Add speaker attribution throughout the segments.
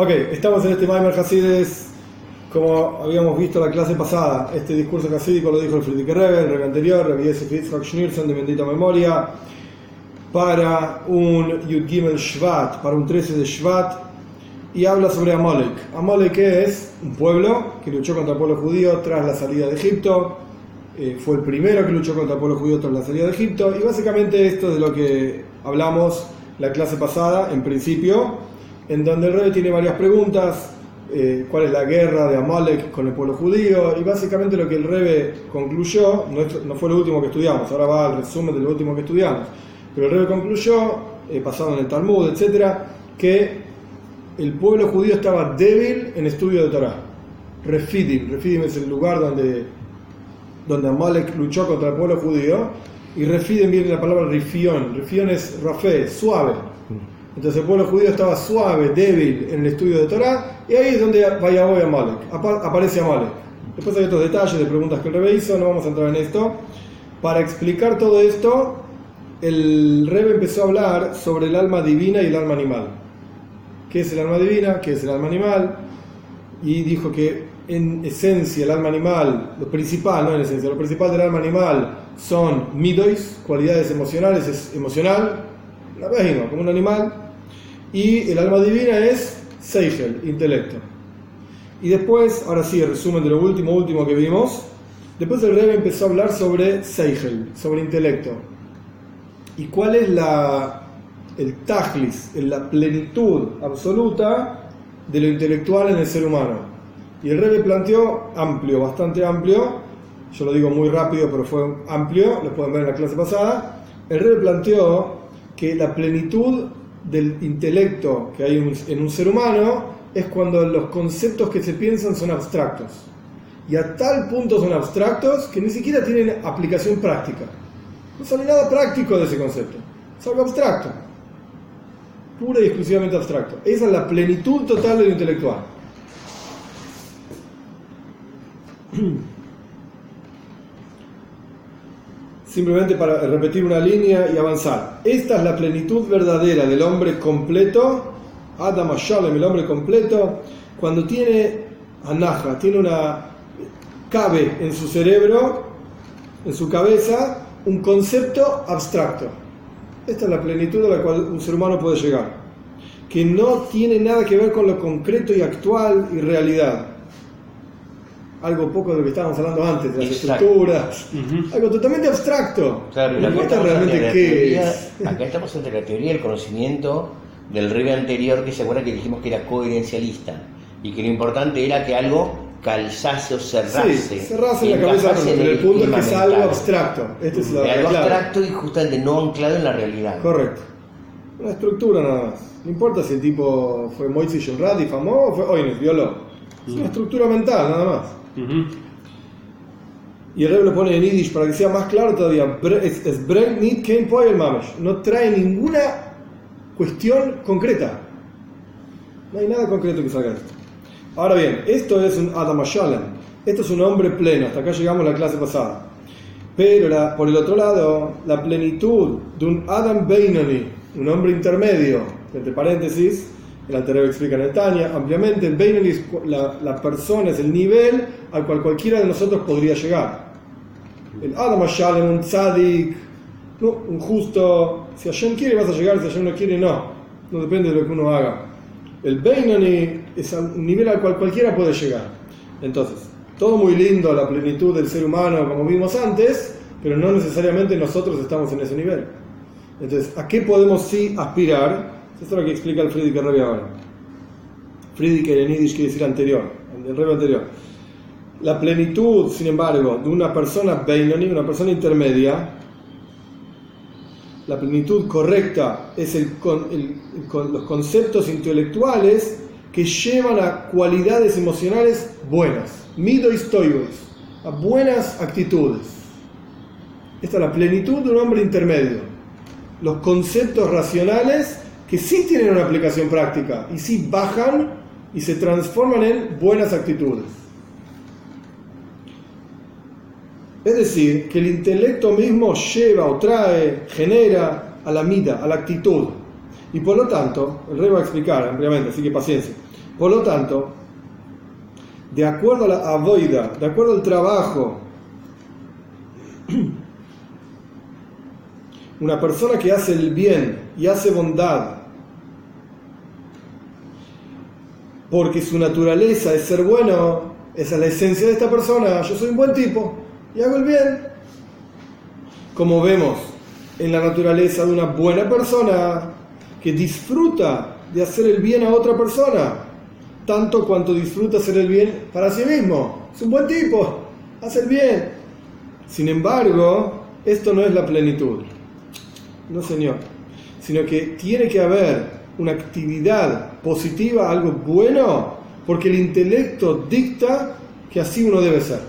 Speaker 1: Ok, estamos en este Maimer Hasides, como habíamos visto la clase pasada, este discurso hasídico lo dijo el Friedrich Rebbe, el Rebbe anterior, Rebbe Yosef Yitzhak Schneerson de bendita memoria, para un Yud Gimel Shvat, para un 13 de Shvat, y habla sobre Amalek. Amalek es un pueblo que luchó contra el pueblo judío tras la salida de Egipto, eh, fue el primero que luchó contra el pueblo judío tras la salida de Egipto, y básicamente esto es de lo que hablamos la clase pasada, en principio, en donde el rey tiene varias preguntas, eh, cuál es la guerra de Amalek con el pueblo judío, y básicamente lo que el Rebe concluyó, no, fue lo último que estudiamos, ahora va al resumen de lo último que estudiamos, pero el Rebe concluyó, eh, en el Talmud, etcétera, que el pueblo judío estaba débil en estudio de Torah. Refidim, Refidim es el lugar donde, donde Amalek luchó contra el pueblo judío, y Refidim viene la palabra rifión, rifión es rafé, suave. Entonces el pueblo judío estaba suave, débil en el estudio de Torah, y ahí es donde vaya hoy Amalek, aparece Amalek. Después hay otros detalles de preguntas que el Rebe hizo, no vamos a entrar en esto. Para explicar todo esto, el Rebe empezó a hablar sobre el alma divina y el alma animal. ¿Qué es el alma divina? ¿Qué es el alma animal? Y dijo que en esencia el alma animal, lo principal, no en esencia, lo principal del alma animal son midois, cualidades emocionales, es emocional, la vejima, como un animal, y el alma divina es Seigel, intelecto. Y después, ahora sí, el resumen de lo último, último que vimos. Después el Rebbe empezó a hablar sobre Seigel, sobre intelecto. ¿Y cuál es la, el tajlis, la plenitud absoluta de lo intelectual en el ser humano? Y el Rebbe planteó amplio, bastante amplio, yo lo digo muy rápido, pero fue amplio, lo pueden ver en la clase pasada. El Rebbe planteó que la plenitud del intelecto que hay en un ser humano es cuando los conceptos que se piensan son abstractos. Y a tal punto son abstractos que ni siquiera tienen aplicación práctica. No sale nada práctico de ese concepto. Es algo abstracto. Pura y exclusivamente abstracto. Esa es la plenitud total de lo intelectual. simplemente para repetir una línea y avanzar. Esta es la plenitud verdadera del hombre completo, Adam Shalem, el hombre completo, cuando tiene anaja, tiene una. cabe en su cerebro, en su cabeza, un concepto abstracto. Esta es la plenitud a la cual un ser humano puede llegar, que no tiene nada que ver con lo concreto y actual y realidad algo poco de lo que estábamos hablando antes, de las estructuras, algo totalmente abstracto.
Speaker 2: Claro, no importa realmente qué es. Acá estamos entre la teoría y el conocimiento del rey anterior, que se acuerda que dijimos que era coherencialista, y que lo importante era que algo calzase o cerrase.
Speaker 1: Sí, cerrase en la cabeza, pero el punto es que es algo abstracto.
Speaker 2: Este es algo abstracto y justamente no anclado en la realidad.
Speaker 1: Correcto. Una estructura nada más. No importa si el tipo fue Moisés Shenrad y famoso o fue Oynes, violó. Es una estructura mental nada más. Y el rey lo pone en Yiddish para que sea más claro todavía. Es, No trae ninguna cuestión concreta. No hay nada concreto que salga de esto. Ahora bien, esto es un Adam. Esto es un hombre pleno. Hasta acá llegamos a la clase pasada. Pero por el otro lado, la plenitud de un Adam Beinoni, un hombre intermedio, entre paréntesis, el anterior explica en el ampliamente. El Beinoni es la, persona, es el nivel al cual cualquiera de nosotros podría llegar. El Adam Shalem, un tzadik, un justo. Si Hashem quiere vas a llegar, si Hashem no quiere, no. No depende de lo que uno haga. El Beinoni es un nivel al cual cualquiera puede llegar. Entonces, todo muy lindo, la plenitud del ser humano, como vimos antes, pero no necesariamente nosotros estamos en ese nivel. Entonces, ¿a qué podemos sí aspirar? Esto es lo que explica el Friedrich Rebbe ahora. Friedrich en Yiddish quiere decir anterior, el Rebbe anterior. La plenitud, sin embargo, de una persona Beinoni, una persona intermedia, la plenitud correcta es el, los conceptos intelectuales que llevan a cualidades emocionales buenas, mido a buenas actitudes. Esta es la plenitud de un hombre intermedio. Los conceptos racionales que sí tienen una aplicación práctica y sí bajan y se transforman en buenas actitudes. Es decir, que el intelecto mismo lleva o trae, genera a la mida, a la actitud. Y por lo tanto, el rey va a explicar ampliamente, así que paciencia. Por lo tanto, de acuerdo a la avoida, de acuerdo al trabajo, una persona que hace el bien y hace bondad, porque su naturaleza es ser bueno, esa es la esencia de esta persona, yo soy un buen tipo y hago el bien. Como vemos en la naturaleza de una buena persona que disfruta de hacer el bien a otra persona, tanto cuanto disfruta hacer el bien para sí mismo. Es un buen tipo, hace el bien. Sin embargo, esto no es la plenitud. No, señor. Sino que tiene que haber una actividad positiva, algo bueno, porque el intelecto dicta que así uno debe ser.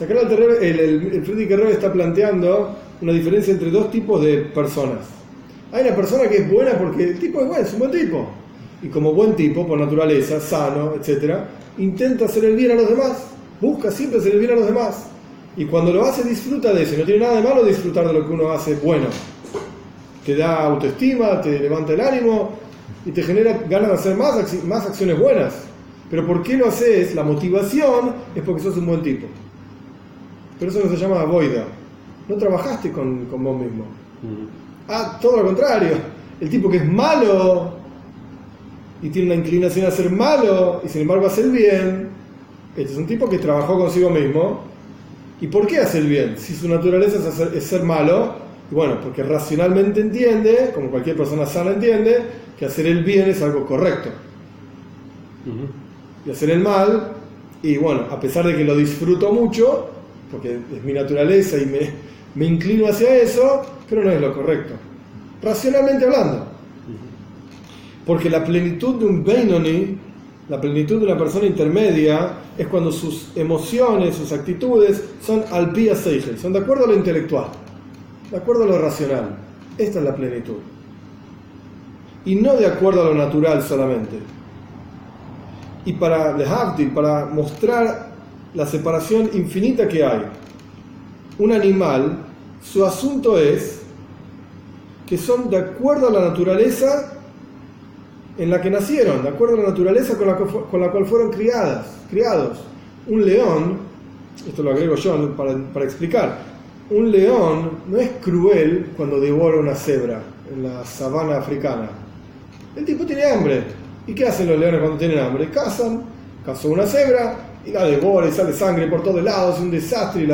Speaker 1: el, el, el Friedrich está planteando una diferencia entre dos tipos de personas. Hay una persona que es buena porque el tipo es bueno, es un buen tipo. Y como buen tipo, por naturaleza, sano, etc., intenta hacer el bien a los demás. Busca siempre hacer el bien a los demás. Y cuando lo hace, disfruta de eso. No tiene nada de malo disfrutar de lo que uno hace bueno. Te da autoestima, te levanta el ánimo y te genera ganas de hacer más, más acciones buenas. Pero ¿por qué lo haces? La motivación es porque sos un buen tipo. Pero eso no se llama voida. No trabajaste con, con vos mismo. Ah, todo lo contrario. El tipo que es malo y tiene una inclinación a ser malo y sin embargo hace el bien, este es un tipo que trabajó consigo mismo. ¿Y por qué hace el bien? Si su naturaleza es, ser malo, bueno, porque racionalmente entiende, como cualquier persona sana entiende, que hacer el bien es algo correcto. Y hacer el mal, y bueno, a pesar de que lo disfruto mucho, porque es mi naturaleza y me, me inclino hacia eso, pero no es lo correcto. Racionalmente hablando. Porque la plenitud de un Beinoni, la plenitud de una persona intermedia, es cuando sus emociones, sus actitudes son al seigel, son de acuerdo a lo intelectual, de acuerdo a lo racional. Esta es la plenitud. Y no de acuerdo a lo natural solamente. Y para para mostrar la separación infinita que hay, un animal su asunto es que son de acuerdo a la naturaleza en la que nacieron, de acuerdo a la naturaleza con la, cual fueron criadas, criados. Un león, esto lo agrego yo para explicar, un león no es cruel cuando devora una cebra en la sabana africana. El tipo tiene hambre. ¿Y qué hacen los leones cuando tienen hambre? Cazan, cazó una cebra y la devora y sale sangre por todos lados, es un desastre y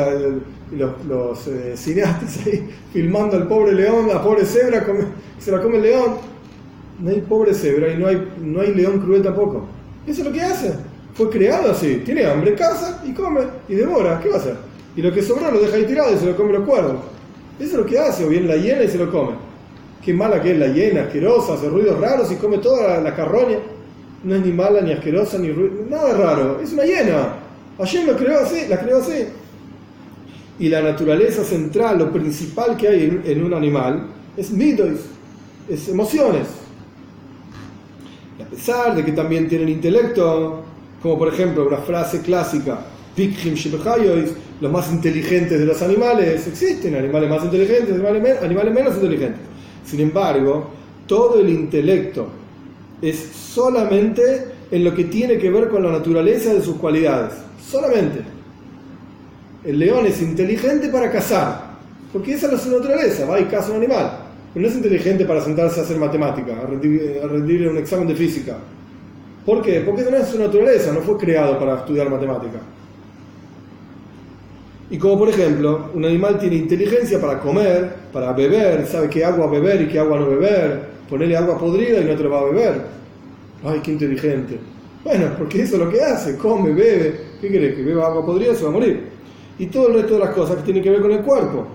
Speaker 1: y los, eh, cineastas ahí filmando al pobre león, la pobre cebra, se la come el león. No hay pobre cebra y no hay, no hay león cruel tampoco. Eso es lo que hace. Fue creado así. Tiene hambre, caza y come y devora. ¿Qué va a hacer? Y lo que sobró lo deja ahí tirado y se lo come los cuervos. Eso es lo que hace. O bien la hiena y se lo come. Qué mala que es la hiena, asquerosa, hace ruidos raros y come toda la, carroña. No es ni mala, ni asquerosa, ni ruido. Nada raro. Es una hiena. Ayer lo creó así, la creó así y la naturaleza central, lo principal que hay en, un animal, es midos, es emociones. A pesar de que también tienen intelecto, como por ejemplo una frase clásica, los más inteligentes de los animales, existen animales más inteligentes, animales, animales menos inteligentes. Sin embargo, todo el intelecto es solamente en lo que tiene que ver con la naturaleza de sus cualidades, solamente. El león es inteligente para cazar, porque esa es su naturaleza, va y caza un animal. Pero no es inteligente para sentarse a hacer matemática, a rendir, un examen de física. ¿Por qué? Porque no es su naturaleza, no fue creado para estudiar matemática. Y como por ejemplo, un animal tiene inteligencia para comer, para beber, sabe qué agua beber y qué agua no beber, ponerle agua podrida y no te lo va a beber. Ay, qué inteligente. Bueno, porque eso es lo que hace, come, bebe. ¿Qué quiere? Que beba agua podrida se va a morir y todo el resto de las cosas que tienen que ver con el cuerpo.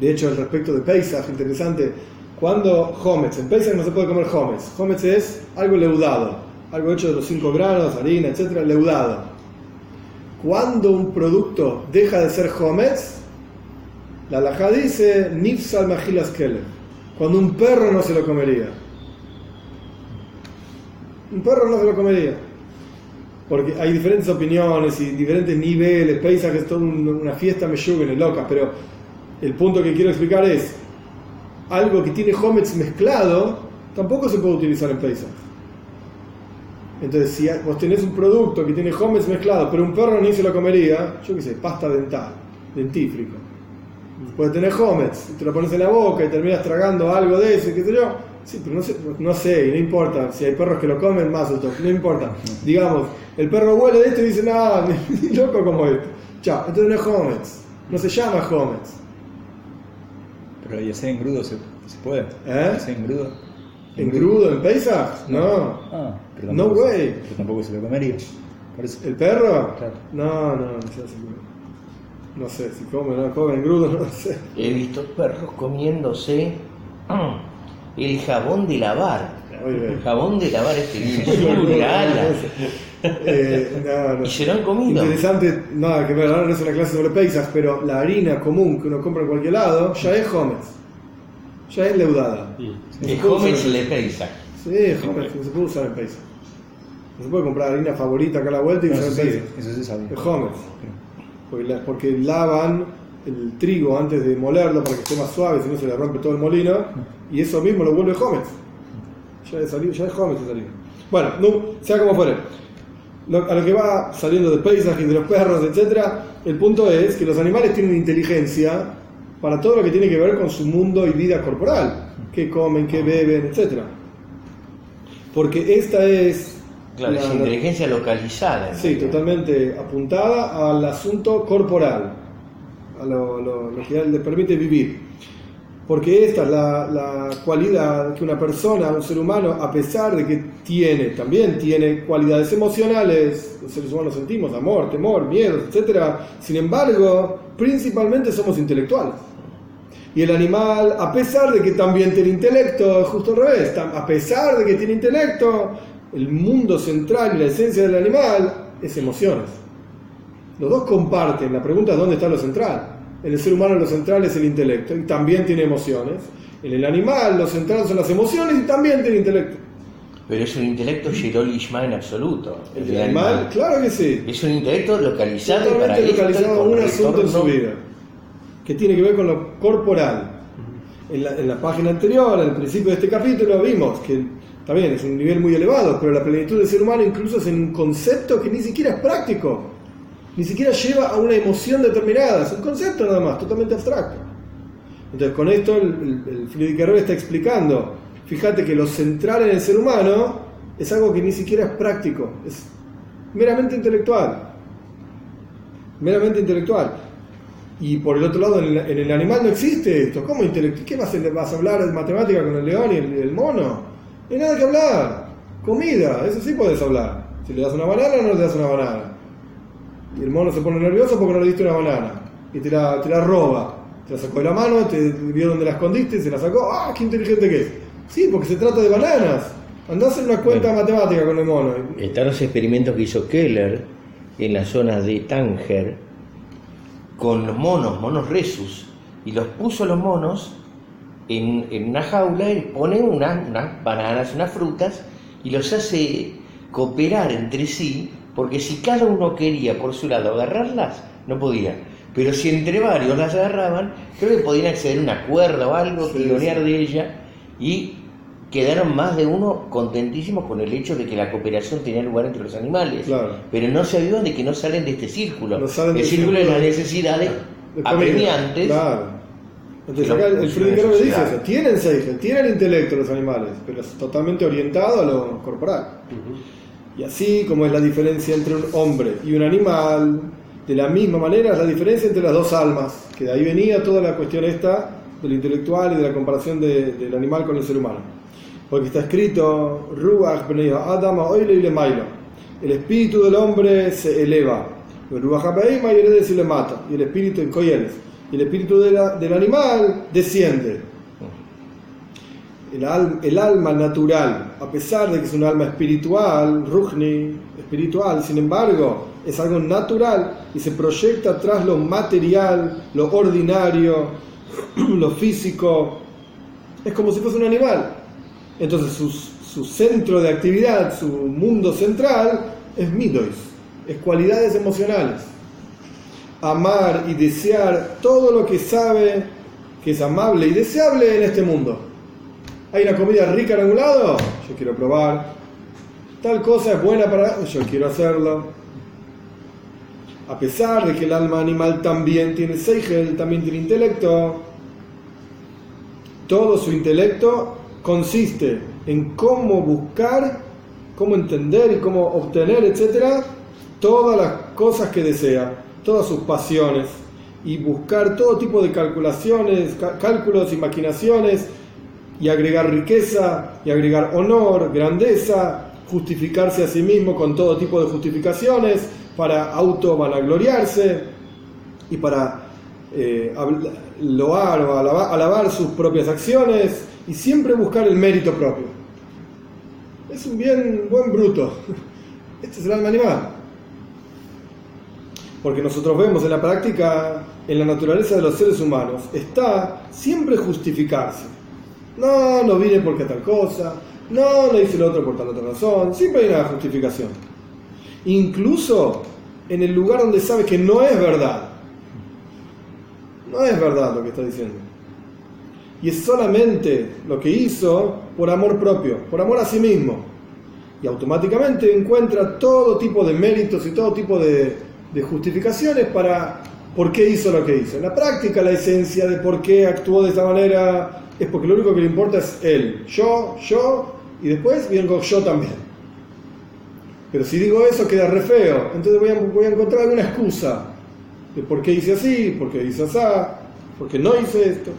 Speaker 1: De hecho, al respecto de Pesach, interesante, cuando Hometz, en Pesach no se puede comer Hometz, Hometz es algo leudado, algo hecho de los 5 granos, harina, etcétera, leudado. Cuando un producto deja de ser Hometz, la halajá dice Nifsal Majilas Keller, cuando un perro no se lo comería. Un perro no se lo comería porque hay diferentes opiniones y diferentes niveles, Pesach es toda una fiesta me en loca, pero el punto que quiero explicar es, algo que tiene Hometz mezclado, tampoco se puede utilizar en Pesach. Entonces, si vos tenés un producto que tiene homes mezclado, pero un perro ni se lo comería, yo qué sé, pasta dental, dentífrico. Puede tener homes, te lo pones en la boca y terminas tragando algo de eso, qué sé yo. Sí, pero no sé, no sé, no importa. Si hay perros que lo comen, más o no importa. Digamos, el perro huele de esto y dice, no, ni loco como esto. Chao, entonces no es homes, no se llama homes.
Speaker 3: Pero ya sea en grudo se, se puede.
Speaker 1: ¿Eh?
Speaker 3: Ya sea en grudo.
Speaker 1: ¿En crudo, en Pesach? No.
Speaker 3: Ah, pero
Speaker 1: No way.
Speaker 3: Pero tampoco se lo comería.
Speaker 1: ¿El perro?
Speaker 3: Claro.
Speaker 1: No, no, no sé si No sé, si come o no come en grudo, no sé.
Speaker 2: He visto perros comiéndose mm, el jabón de lavar. El jabón de lavar este.
Speaker 1: Eh, no, no.
Speaker 2: Y se lo han comido.
Speaker 1: Interesante, nada que ver, ahora no es una clase sobre Pesach, pero la harina común que uno compra en cualquier lado ya es homes. Ya es leudada.
Speaker 2: Joven
Speaker 1: usar-
Speaker 2: se le pesa.
Speaker 1: Sí, es homes, no se puede usar en Pesach. No se puede comprar harina favorita acá a la vuelta y
Speaker 3: No,
Speaker 1: usar en Pesach.
Speaker 3: eso sí sabía.
Speaker 1: Es homes. Porque, la- porque lavan el trigo antes de molerlo para que esté más suave, si no se le rompe todo el molino, y eso mismo lo vuelve Homes. Ya es, salido, ya es harina. Bueno, no, sea como fuere. Lo- a lo que va saliendo de paisajes de los perros, etcétera, el punto es que los animales tienen inteligencia para todo lo que tiene que ver con su mundo y vida corporal, qué comen, qué beben, etcétera. Porque esta es
Speaker 2: Claro,
Speaker 1: la-
Speaker 2: es inteligencia localizada.
Speaker 1: Sí,
Speaker 2: realidad.
Speaker 1: totalmente apuntada al asunto corporal, a lo, lo- lo que le permite vivir. Porque esta es la, la cualidad que una persona, un ser humano, a pesar de que tiene, también tiene cualidades emocionales, los seres humanos sentimos amor, temor, miedo, etc. Sin embargo, principalmente somos intelectuales. Y el animal, a pesar de que también tiene intelecto, es justo al revés, a pesar de que tiene intelecto, el mundo central y la esencia del animal es emociones. Los dos comparten, la pregunta es dónde está lo central. En el ser humano lo central es el intelecto y también tiene emociones. En el animal lo central son las emociones y también tiene intelecto.
Speaker 2: Pero es un intelecto Shirolishma en absoluto.
Speaker 1: El animal, claro que sí.
Speaker 2: Es un intelecto localizado para
Speaker 1: Totalmente
Speaker 2: esto,
Speaker 1: localizado a un asunto en su vida, que tiene que ver con lo corporal. En la, en la página anterior, al principio de este capítulo, vimos que también es un nivel muy elevado, pero la plenitud del ser humano incluso es en un concepto que ni siquiera es práctico, ni siquiera lleva a una emoción determinada, es un concepto nada más, totalmente abstracto. Entonces con esto el, el, el está explicando, fíjate que lo central en el ser humano es algo que ni siquiera es práctico, es meramente intelectual meramente intelectual. Y por el otro lado, en el, en el animal no existe esto. ¿Cómo intelectual? ¿Qué vas a, vas a hablar de matemática con el león y el, el mono? No hay nada que hablar. Comida, eso sí puedes hablar. Si le das una banana o no le das una banana. Y el mono se pone nervioso porque no le diste una banana. Y te la, te la roba. Te la sacó de la mano, te vio dónde la escondiste se la sacó. ¡Ah, qué inteligente que es! Sí, porque se trata de bananas. Andá a hacer una cuenta matemática con el mono.
Speaker 2: Están los experimentos que hizo Keller en la zona de Tánger con los monos, monos resus, y los puso los monos en, en una jaula y pone una- unas bananas, unas frutas, y los hace cooperar entre sí, porque si cada uno quería por su lado agarrarlas, no podía. Pero si entre varios las agarraban, creo que podían acceder a una cuerda o algo,
Speaker 1: Sí,
Speaker 2: tironear
Speaker 1: sí.
Speaker 2: de ella, y quedaron más de uno contentísimos con el hecho de que la cooperación tenía lugar entre los animales.
Speaker 1: Claro.
Speaker 2: Pero no se avivan de que no salen de este círculo.
Speaker 1: No salen
Speaker 2: el
Speaker 1: del
Speaker 2: círculo de las
Speaker 1: de-
Speaker 2: necesidades apremiantes.
Speaker 1: Claro. Entonces acá el, dice eso, tienen seigen, tienen intelecto los animales, pero es totalmente orientado a lo corporal. Y así como es la diferencia entre un hombre y un animal, de la misma manera es la diferencia entre las dos almas, que de ahí venía toda la cuestión esta del intelectual y de la comparación de- del animal con el ser humano. Porque está escrito, Ruach bnei Adam oile y le mailo. El espíritu del hombre se eleva. Ruach habeima y le mata. Y el espíritu en Koyeles. Y el espíritu del animal desciende. El alma natural, a pesar de que es un alma espiritual, Ruchni, espiritual, sin embargo, es algo natural y se proyecta tras lo material, lo ordinario, lo físico. Es como si fuese un animal. Entonces su, centro de actividad, su mundo central, es midois, es cualidades emocionales. Amar y desear todo lo que sabe que es amable y deseable en este mundo. Hay una comida rica en algún lado, yo quiero probar. tal cosa es buena para... Yo quiero hacerlo. A pesar de que el alma animal también tiene Seigel, también tiene intelecto, todo su intelecto consiste en cómo buscar, cómo entender y cómo obtener, etcétera, todas las cosas que desea, todas sus pasiones y buscar todo tipo de calculaciones, cálculos y maquinaciones y agregar riqueza y agregar honor, grandeza, justificarse a sí mismo con todo tipo de justificaciones para auto vanagloriarse y para eh, loar o alabar, sus propias acciones y siempre buscar el mérito propio. Es un bien buen bruto. Este es el alma animal. Porque nosotros vemos en la práctica, en la naturaleza de los seres humanos, está siempre justificarse. No, no vine porque tal cosa, no, no hice lo otro por tal otra razón, siempre hay una justificación. Incluso en el lugar donde sabe que no es verdad. No es verdad lo que está diciendo. Y es solamente lo que hizo por amor propio, por amor a sí mismo. Y automáticamente encuentra todo tipo de méritos y todo tipo de, justificaciones para por qué hizo lo que hizo. En la práctica, la esencia de por qué actuó de esa manera es porque lo único que le importa es él. Yo, yo, y después vengo yo también. Pero si digo eso queda re feo, entonces voy a encontrar alguna excusa de por qué hice así, por qué hice así, por qué no hice esto.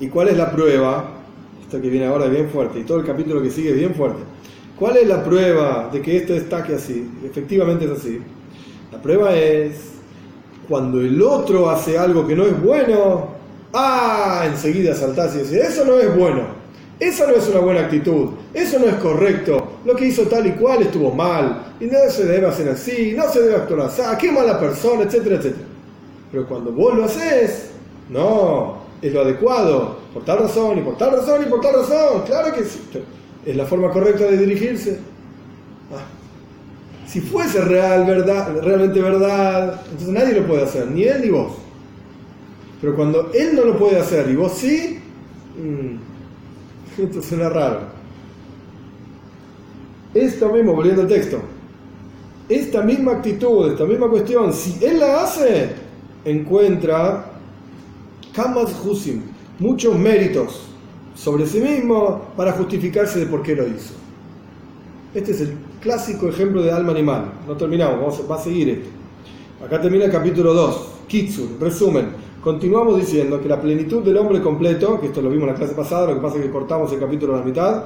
Speaker 1: ¿Y cuál es la prueba? Esta que viene ahora es bien fuerte, y todo el capítulo que sigue es bien fuerte. ¿Cuál es la prueba de que esto está que así? Efectivamente es así. La prueba es cuando el otro hace algo que no es bueno, ah, enseguida saltás y decís, eso no es bueno, esa no es una buena actitud, eso no es correcto, lo que hizo tal y cual estuvo mal, y no se debe hacer así, no se debe actuar así, qué mala persona, etcétera, etcétera. Pero cuando vos lo haces, no, es lo adecuado, por tal razón, y por tal razón, y por tal razón, claro que sí. Es la forma correcta de dirigirse. Si fuese real, verdad, realmente verdad, entonces nadie lo puede hacer, ni él ni vos. Pero cuando él no lo puede hacer y vos sí, mmm, esto suena raro. Esto mismo, volviendo al texto, esta misma actitud, esta misma cuestión, si él la hace, encuentra Kamas Husim, muchos méritos sobre sí mismo para justificarse de por qué lo hizo. Este es el clásico ejemplo de alma animal. No terminamos, vamos, va a seguir esto. Acá termina el capítulo 2, Kitsur, resumen. Continuamos diciendo que la plenitud del hombre completo, que esto lo vimos en la clase pasada, lo que pasa es que cortamos el capítulo a la mitad,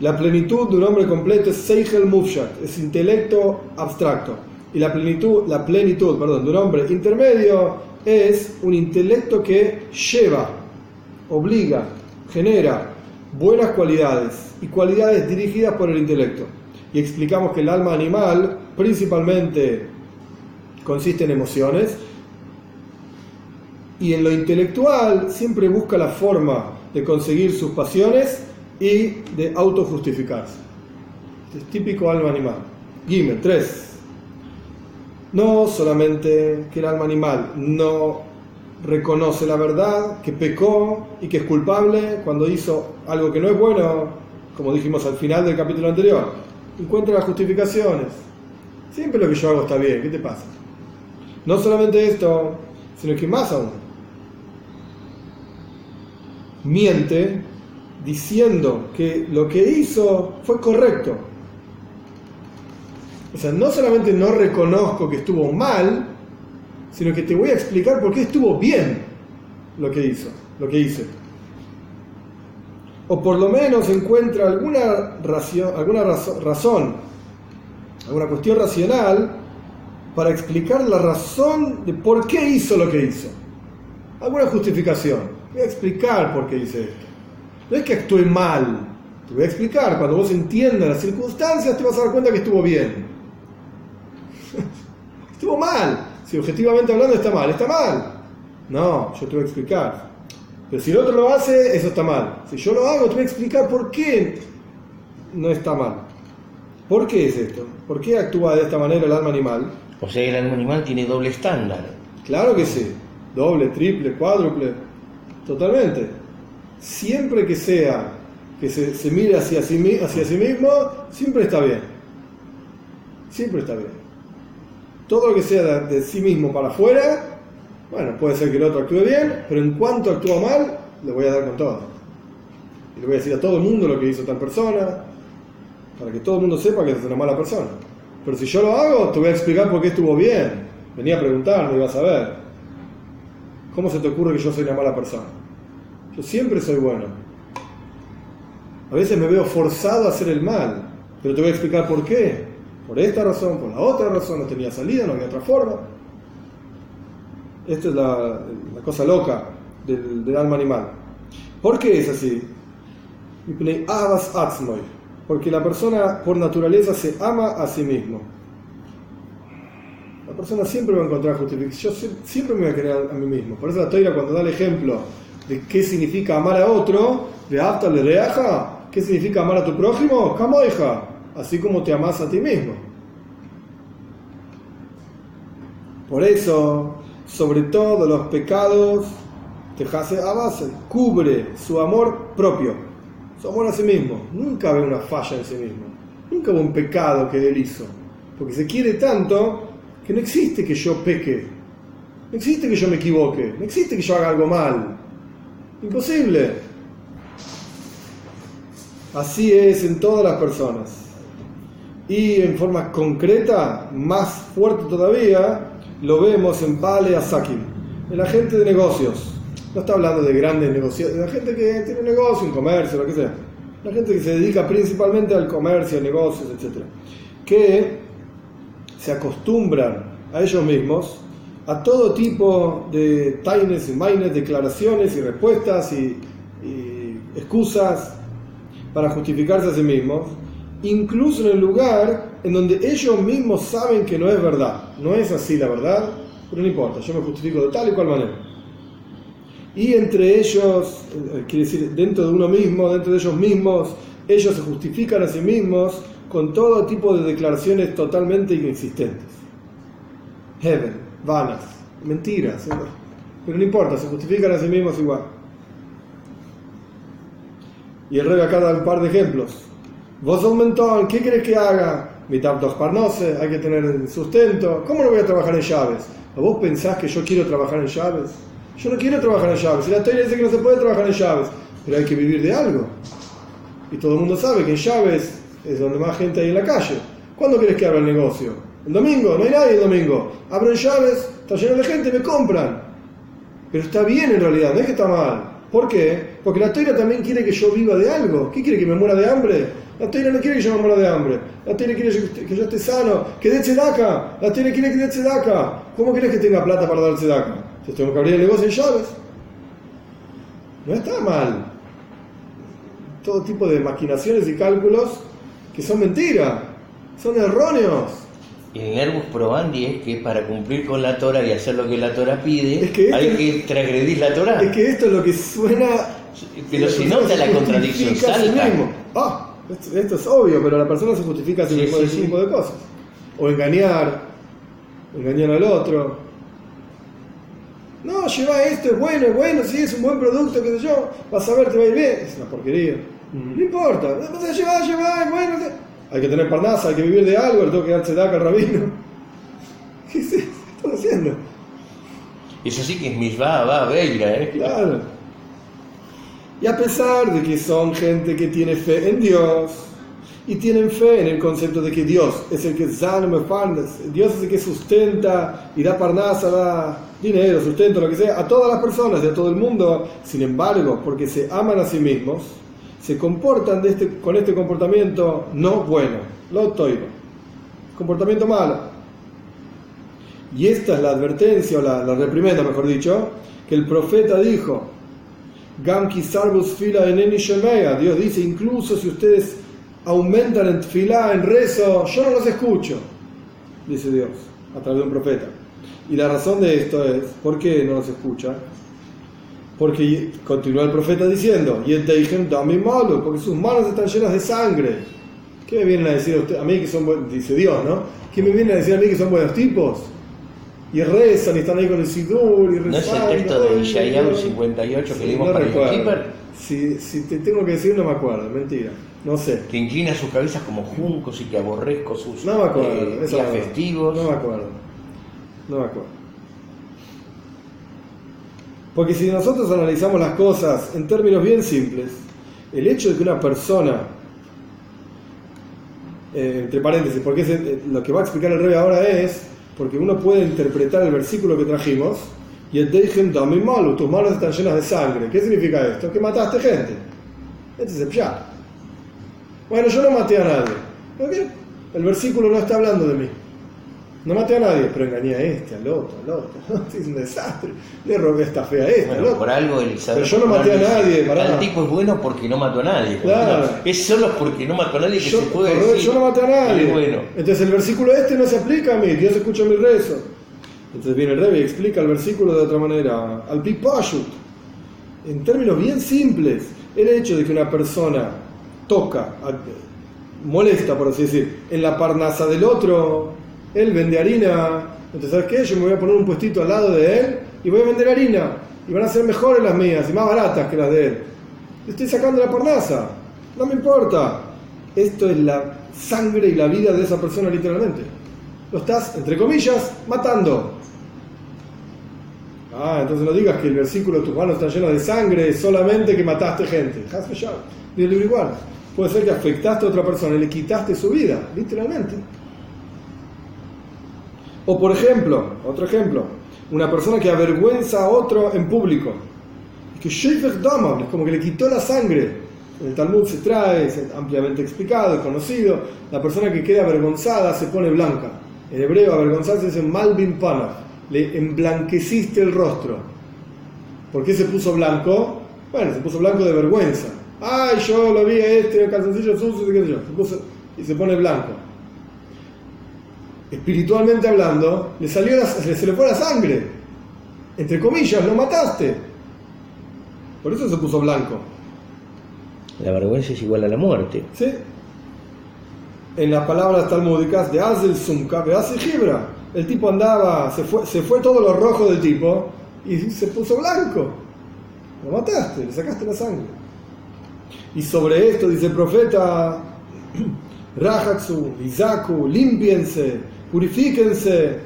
Speaker 1: la plenitud de un hombre completo es Seigel Mufshat, es intelecto abstracto. Y la plenitud, la plenitud perdón, de un hombre intermedio es un intelecto que lleva, obliga, genera buenas cualidades y cualidades dirigidas por el intelecto. Y explicamos que el alma animal principalmente consiste en emociones y en lo intelectual siempre busca la forma de conseguir sus pasiones y de autojustificarse. Este es típico alma animal. Gimel 3. No solamente que el alma animal no reconoce la verdad, que pecó y que es culpable cuando hizo algo que no es bueno, como dijimos al final del capítulo anterior. Encuentra las justificaciones. Siempre lo que yo hago está bien, ¿qué te pasa? No solamente esto, sino que más aún. Miente diciendo que lo que hizo fue correcto. O sea, no solamente no reconozco que estuvo mal, sino que te voy a explicar por qué estuvo bien lo que hizo, lo que hice. O por lo menos encuentra alguna, razón, alguna razón, alguna cuestión racional para explicar la razón de por qué hizo lo que hizo. Alguna justificación. Voy a explicar por qué hice esto. No es que actué mal, te voy a explicar. Cuando vos entiendas las circunstancias te vas a dar cuenta que estuvo bien. estuvo mal, si objetivamente hablando está mal, está mal. No, yo te voy a explicar. Pero si el otro lo hace, eso está mal. Si yo lo hago, te voy a explicar por qué no está mal. ¿Por qué es esto? ¿Por qué actúa de esta manera el alma animal?
Speaker 2: O sea, el alma animal tiene doble estándar.
Speaker 1: Claro que sí. Doble, triple, cuádruple. Totalmente. Siempre que sea que se, mire hacia sí, mismo, siempre está bien. Siempre está bien. Todo lo que sea de, sí mismo para afuera, bueno, puede ser que el otro actúe bien, pero en cuanto actúa mal, le voy a dar con todo. Y le voy a decir a todo el mundo lo que hizo tal persona, para que todo el mundo sepa que es una mala persona. Pero si yo lo hago, te voy a explicar por qué estuvo bien. Venía a preguntar, no ibas a ver. ¿Cómo se te ocurre que yo soy una mala persona? Yo siempre soy bueno. A veces me veo forzado a hacer el mal, pero te voy a explicar por qué. Por esta razón, por la otra razón, no tenía salida, no había otra forma. Esta es la, cosa loca del, del, alma animal. ¿Por qué es así? Porque la persona por naturaleza se ama a sí mismo. La persona siempre va a encontrar justificación. Yo siempre me voy a querer a mí mismo. Por eso la toira cuando da el ejemplo de qué significa amar a otro, de hasta le reaja, ¿qué significa amar a tu prójimo? hija así como te amas a ti mismo. Por eso, sobre todo los pecados, te hace a base, cubre su amor propio, su amor a sí mismo. Nunca ve una falla en sí mismo, nunca ve un pecado que él hizo, porque se quiere tanto que no existe que yo peque, no existe que yo me equivoque, no existe que yo haga algo mal. Imposible. Así es en todas las personas. Y en forma concreta, más fuerte todavía, lo vemos en Bale Asakim, en la gente de negocios. No está hablando de grandes negocios, de la gente que tiene un negocio, un comercio, lo que sea. La gente que se dedica principalmente al comercio, negocios, etc. Que se acostumbran a ellos mismos a todo tipo de taines y maines, declaraciones y respuestas y, y excusas para justificarse a sí mismos, incluso en el lugar en donde ellos mismos saben que no es verdad. No es así la verdad, pero no importa, yo me justifico de tal y cual manera. Y entre ellos, eh, quiere decir, dentro de uno mismo, dentro de ellos mismos, ellos se justifican a sí mismos con todo tipo de declaraciones totalmente inexistentes. Heaven, vanas, mentiras, pero no importa, se justifican a sí mismos igual. Y el rey acá da un par de ejemplos. Vos un mentón, ¿qué crees que haga? Mitad dos parnose, hay que tener sustento. ¿Cómo no voy a trabajar en llaves? ¿A vos pensás que yo quiero trabajar en llaves? Yo no quiero trabajar en llaves. Y la teoría dice que no se puede trabajar en llaves, pero hay que vivir de algo. Y todo el mundo sabe que en llaves es donde más gente hay en la calle. ¿Cuándo quieres que abra el negocio? ¿El domingo? No hay nadie el domingo. Abro llaves, está lleno de gente, me compran. Pero está bien en realidad, no es que está mal. ¿Por qué? Porque la teoría también quiere que yo viva de algo. ¿Qué quiere que me muera de hambre? La teoría no quiere que yo me muera de hambre. La teoría quiere que yo esté sano, que dé tzedaca. La teoría quiere que dé tzedaca. ¿Cómo quieres que tenga plata para dar tzedaca? Entonces tengo que abrir el negocio en llaves. No está mal. Todo tipo de maquinaciones y cálculos que son mentiras, son erróneos.
Speaker 2: Y el nervus probandi es que para cumplir con la Torah y hacer lo que la Torah pide, hay que transgredir la Torah.
Speaker 1: Es que esto es lo que suena.
Speaker 2: Pero si nota la contradicción, salta.
Speaker 1: Ah, esto, es obvio, pero la persona se justifica sin sí, ese tipo de cosas. O engañar, engañar al otro. No, lleva esto, es bueno, es bueno, sí, es un buen producto, qué sé yo, vas a ver, te va a ir bien. Es una porquería. No importa, lleva, lleva, es bueno. Hay que tener parnasa, hay que vivir de algo, le tengo que darse daca al rabino. ¿Qué estás haciendo?
Speaker 2: Eso sí que es misma, va, belga, ¿eh?
Speaker 1: Claro. Y a pesar de que son gente que tiene fe en Dios y tienen fe en el concepto de que Dios es el que Dios es el que sustenta y da parnasa, da dinero, sustento, lo que sea, a todas las personas de todo el mundo, sin embargo, porque se aman a sí mismos, se comportan este, con este comportamiento no bueno, lo toiro, comportamiento malo. Y esta es la advertencia, o la, la reprimenda, mejor dicho, que el profeta dijo, Gamki Sarbus Fila en Dios dice, incluso si ustedes aumentan en fila, en rezo, yo no los escucho, dice Dios, a través de un profeta. Y la razón de esto es, ¿por qué no los escucha? Porque continúa el profeta diciendo, y malo, porque sus manos están llenas de sangre. ¿Qué me vienen a decir a, usted, a mí que son buenos, dice Dios, ¿no? ¿Qué me vienen a decir a mí que son buenos tipos? y rezan y están ahí con el Sidur y rezando.
Speaker 2: ¿No es el texto de Ishayahu 58 que
Speaker 1: Sí, no
Speaker 2: para el
Speaker 1: recuerdo. Si, si te tengo que decir, no me acuerdo, mentira. No sé.
Speaker 2: Que inclina sus cabezas como juncos y que aborrezco sus
Speaker 1: No me acuerdo.
Speaker 2: eh,
Speaker 1: eso
Speaker 2: días
Speaker 1: no.
Speaker 2: festivos.
Speaker 1: No me acuerdo. No me acuerdo. Porque si nosotros analizamos las cosas en términos bien simples, el hecho de que una persona, eh, entre paréntesis, porque el- lo que va a explicar el rey ahora es, porque uno puede interpretar el versículo que trajimos, y el Deijem Dami Malu, tus manos están llenas de sangre. ¿Qué significa esto? Que mataste gente. Este es el pshat. Bueno, yo no maté a nadie. ¿Por qué? El versículo no está hablando de mí. No maté a nadie, pero engañé a este, al otro, al otro. es un desastre. Le robé esta fea a este, al otro.
Speaker 2: por algo Elizabeth.
Speaker 1: Pero yo no maté a nadie, pará.
Speaker 2: Tal tipo es bueno porque no mató a nadie.
Speaker 1: Claro.
Speaker 2: Es solo porque no mató a nadie que
Speaker 1: Yo,
Speaker 2: se puede decir.
Speaker 1: yo no maté a nadie.
Speaker 2: bueno.
Speaker 1: Entonces el versículo este no se aplica a mí, Dios escucha mi rezo. Entonces viene el rey y explica el versículo de otra manera. Al pipashut. En términos bien simples, el hecho de que una persona toca, molesta, por así decir, en la parnasa del otro, él vende harina. Entonces, ¿sabes qué? Yo me voy a poner un puestito al lado de él y voy a vender harina. Y van a ser mejores las mías y más baratas que las de él. Estoy sacando la parnasa. No me importa. Esto es la sangre y la vida de esa persona literalmente. Lo estás, entre comillas, matando. Ah, entonces no digas que el versículo tus manos están llenas de sangre solamente que mataste gente. Hazme ya. Libre igual. Puede ser que afectaste a otra persona y le quitaste su vida, literalmente. O por ejemplo, otro ejemplo, una persona que avergüenza a otro en público. Que es como que le quitó la sangre. En el Talmud se trae, es ampliamente explicado, es conocido. La persona que queda avergonzada se pone blanca. En hebreo, avergonzarse es Malvin Pana. Le emblanqueciste el rostro. ¿Por qué se puso blanco? Bueno, se puso blanco de vergüenza. Ay, yo lo vi a este calzoncillo sucio, qué y se pone blanco espiritualmente hablando, le salió la- se le fue la sangre. Entre comillas, lo mataste. Por eso se puso blanco.
Speaker 2: La vergüenza es igual a la muerte.
Speaker 1: ¿Sí? En las palabras talmúdicas de Azel Sumka, de Azel Gibra, el tipo andaba, se fue, se fue todo lo rojo del tipo y se puso blanco. Lo mataste, le sacaste la sangre. Y sobre esto dice el profeta, Rahatsu, Izaku, límpiense, purifíquense,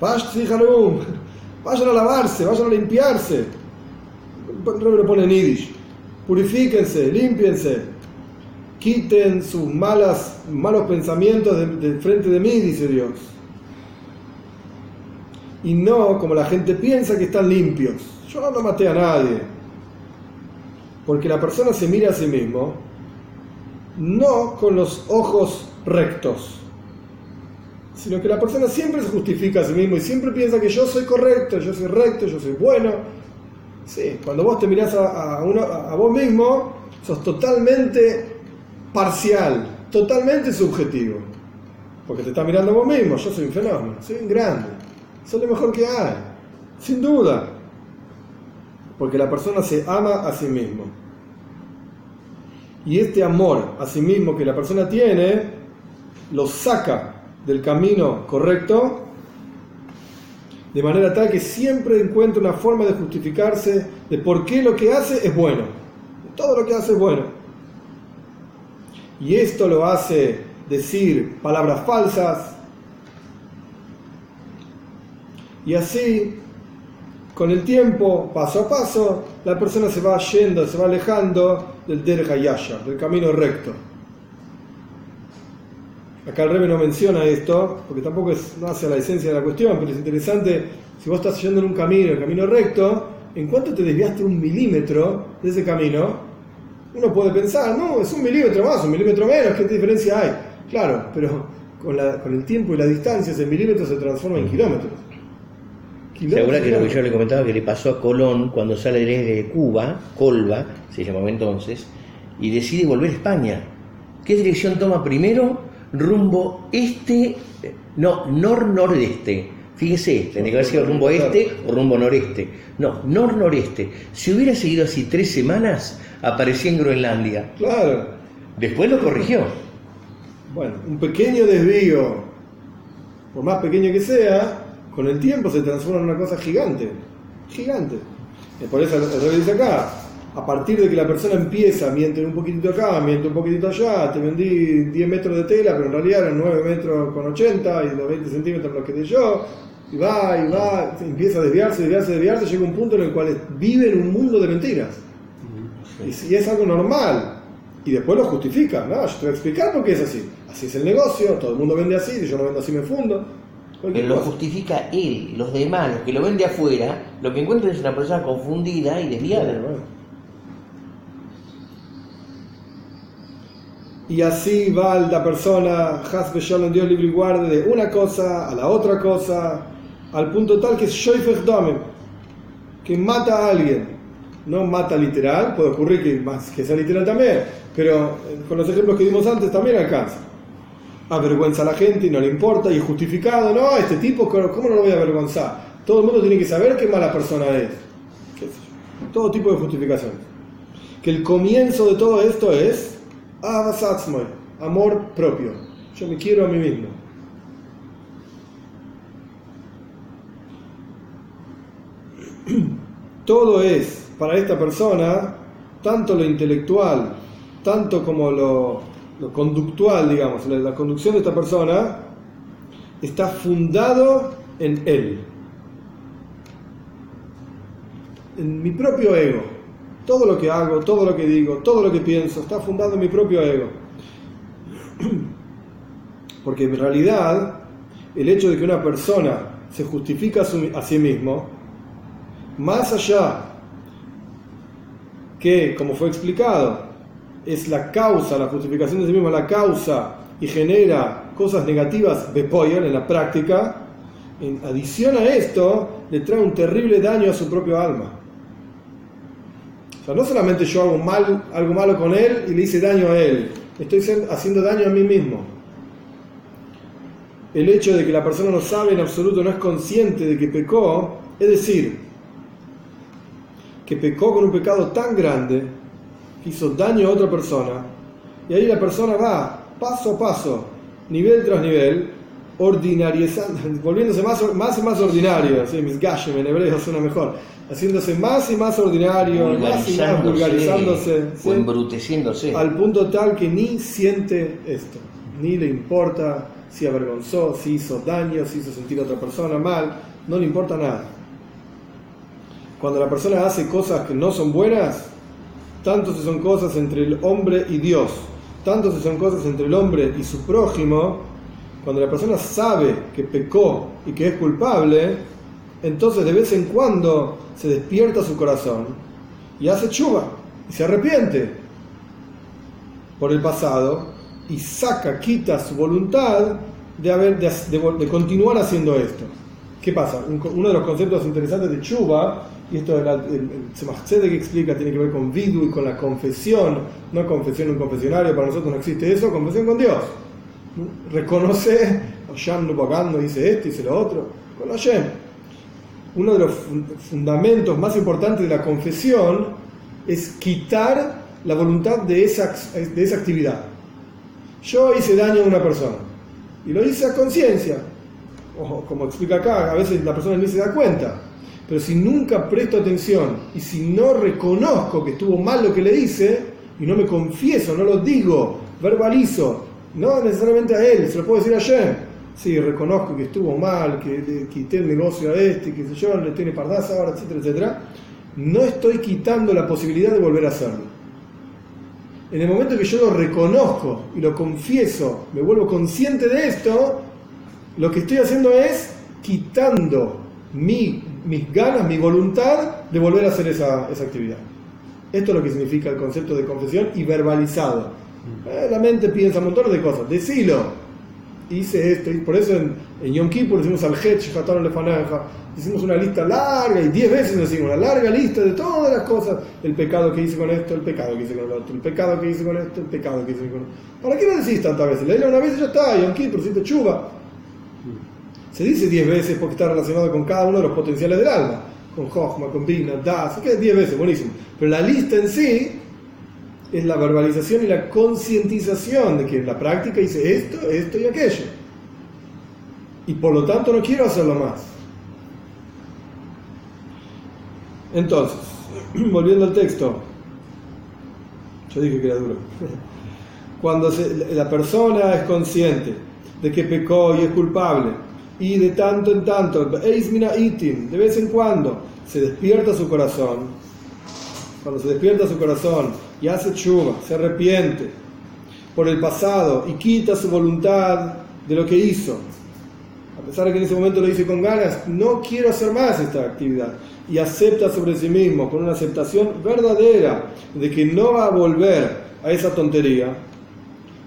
Speaker 1: vayan a lavarse, vayan a limpiarse. Lo pone en Yiddish. Purifíquense, límpiense, quiten sus malas, malos pensamientos de, de frente de mí, dice Dios. Y no como la gente piensa que están limpios. Yo no maté a nadie. Porque la persona se mira a sí mismo no con los ojos rectos, sino que la persona siempre se justifica a sí mismo y siempre piensa que yo soy correcto, yo soy recto, yo soy bueno. Sí, cuando vos te mirás a, a uno- a vos mismo, sos totalmente parcial, totalmente subjetivo. Porque te estás mirando a vos mismo, yo soy un fenómeno, soy un grande, soy lo mejor que hay, sin duda. Porque la persona se ama a sí mismo. Y este amor a sí mismo que la persona tiene, lo saca del camino correcto, de manera tal que siempre encuentra una forma de justificarse de por qué lo que hace es bueno. Todo lo que hace es bueno. Y esto lo hace decir palabras falsas. Y así, con el tiempo, paso a paso, la persona se va yendo, se va alejando del Der Hayasha, del camino recto. Acá el Rebbe no menciona esto, porque tampoco es, no hace la esencia de la cuestión, pero es interesante, si vos estás yendo en un camino, el camino recto, en cuanto te desviaste un milímetro de ese camino, uno puede pensar, no, es un milímetro más, un milímetro menos, ¿qué diferencia hay? Claro, pero con, la- con el tiempo y la distancia, ese milímetro se transforma en kilómetros.
Speaker 2: Segura que lo que yo le comentaba que le pasó a Colón cuando sale de Cuba, Colva, se llamaba entonces, y decide volver a España. ¿Qué dirección toma primero? Rumbo este, no, nor-noreste. Fíjese, tendría que haber sido rumbo este o rumbo noreste. No, nor-noreste. Si hubiera seguido así tres semanas, aparecía en Groenlandia.
Speaker 1: Claro.
Speaker 2: Después lo corrigió.
Speaker 1: Bueno, un pequeño desvío, por más pequeño que sea, con el tiempo se transforma en una cosa gigante, gigante. Y por eso el rey dice acá, a partir de que la persona empieza, miente un poquitito acá, miente un poquitito allá, te vendí 10 metros de tela, pero en realidad eran 9 metros con 80 y los 20 centímetros los que te yo, y va, y va, empieza a desviarse, desviarse, desviarse, llega un punto en el cual vive en un mundo de mentiras. Y, es algo normal. Y después lo justifica, no, yo te voy a explicar por qué es así. Así es el negocio, todo el mundo vende así, si yo no vendo así me fundo.
Speaker 2: Pero lo justifica él, los demás, los que lo ven de afuera, lo que encuentran es una persona confundida y desviada.
Speaker 1: Y así va la persona, Hasbe Shalom, Dios libre y guarde, de una cosa a la otra cosa, al punto tal que es Shoifech que mata a alguien. No mata literal, puede ocurrir que, más, que sea literal también, pero con los ejemplos que dimos antes también alcanza. Avergüenza a la gente y no le importa, y justificado, no, este tipo, ¿cómo no lo voy a avergonzar? Todo el mundo tiene que saber qué mala persona es. Todo tipo de justificaciones. Que el comienzo de todo esto es amor propio. Yo me quiero a mí mismo. Todo es para esta persona, tanto lo intelectual, tanto como lo, conductual, digamos, la conducción de esta persona, está fundado en él, en mi propio ego. Todo lo que hago, todo lo que digo, todo lo que pienso está fundado en mi propio ego. Porque en realidad el hecho de que una persona se justifica a sí mismo, más allá que, como fue explicado, es la causa, la justificación de sí mismo, la causa y genera cosas negativas de en la práctica, en adición a esto, le trae un terrible daño a su propio alma no solamente yo hago mal, algo malo con él y le hice daño a él, estoy haciendo daño a mí mismo. El hecho de que la persona no sabe en absoluto, no es consciente de que pecó, es decir, que pecó con un pecado tan grande, hizo daño a otra persona, y ahí la persona va paso a paso, nivel tras nivel, ordinariezando, volviéndose más, más y más ordinario, ¿sí? mis en hebreo suena mejor, haciéndose más y más ordinario, más y más vulgarizándose,
Speaker 2: o embruteciéndose,
Speaker 1: al punto tal que ni siente esto, ni le importa si avergonzó, si hizo daño, si hizo sentir a otra persona mal, no le importa nada. Cuando la persona hace cosas que no son buenas, tanto si son cosas entre el hombre y Dios, tanto si son cosas entre el hombre y su prójimo, cuando la persona sabe que pecó y que es culpable, entonces de vez en cuando se despierta su corazón y hace chuva y se arrepiente por el pasado y saca, quita su voluntad de, haber, de, continuar haciendo esto. ¿Qué pasa? uno de los conceptos interesantes de chuva, y esto el, el, que explica tiene que ver con vidu y con la confesión, no confesión en un confesionario, para nosotros no existe eso, confesión con Dios. Reconoce, Hashem no pagando, dice esto, dice lo otro, con Hashem uno de los fundamentos más importantes de la confesión es quitar la voluntad de esa, de esa actividad. Yo hice daño a una persona y lo hice a conciencia. Como explica acá, a veces la persona ni se da cuenta. Pero si nunca presto atención y si no reconozco que estuvo mal lo que le hice y no me confieso, no lo digo, verbalizo, no necesariamente a él, se lo puedo decir a sí, reconozco que estuvo mal, que le quité el negocio a este, que sé yo, le tiene pardaza ahora, etcétera, etcétera, no estoy quitando la posibilidad de volver a hacerlo. En el momento que yo lo reconozco y lo confieso, me vuelvo consciente de esto, lo que estoy haciendo es quitando mi, mis ganas, mi voluntad de volver a hacer esa, esa actividad. Esto es lo que significa el concepto de confesión y verbalizado. Eh, la mente piensa un montón de cosas. Decilo, hice esto, y por eso en, en Yom Kippur decimos al Hetch, hicimos una lista larga, y diez veces decimos una larga lista de todas las cosas, el pecado que hice con esto, el pecado que hice con el otro, el pecado que hice con esto, el pecado que hice con esto. ¿Para qué lo decís tantas veces? Leílo una vez y ya está, Yom Kippur, si te chuba. Se dice diez veces porque está relacionado con cada uno de los potenciales del alma, con Jochma, con Bina, Das, que diez veces, buenísimo. Pero la lista en sí es la verbalización y la concientización de que en la práctica hice esto, esto y aquello. Y por lo tanto no quiero hacerlo más. Entonces, volviendo al texto, yo dije que era duro. Cuando la persona es consciente de que pecó y es culpable, y de tanto en tanto, de vez en cuando, se despierta su corazón, cuando se despierta su corazón y hace chuva, se arrepiente por el pasado y quita su voluntad de lo que hizo, a pesar de que en ese momento lo dice con ganas, no quiero hacer más esta actividad, y acepta sobre sí mismo con una aceptación verdadera de que no va a volver a esa tontería,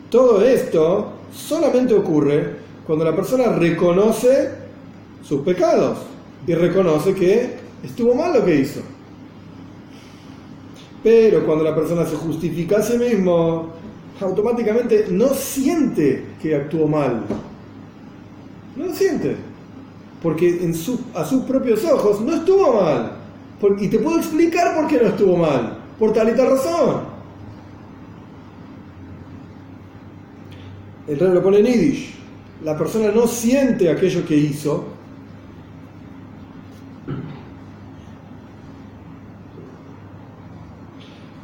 Speaker 1: todo esto solamente ocurre cuando la persona reconoce sus pecados y reconoce que estuvo mal lo que hizo. Pero cuando la persona se justifica a sí mismo, automáticamente no siente que actuó mal. No lo siente. Porque a sus propios ojos no estuvo mal. y te puedo explicar por qué no estuvo mal. Por tal y tal razón. El rey lo pone en Yiddish. La persona no siente aquello que hizo.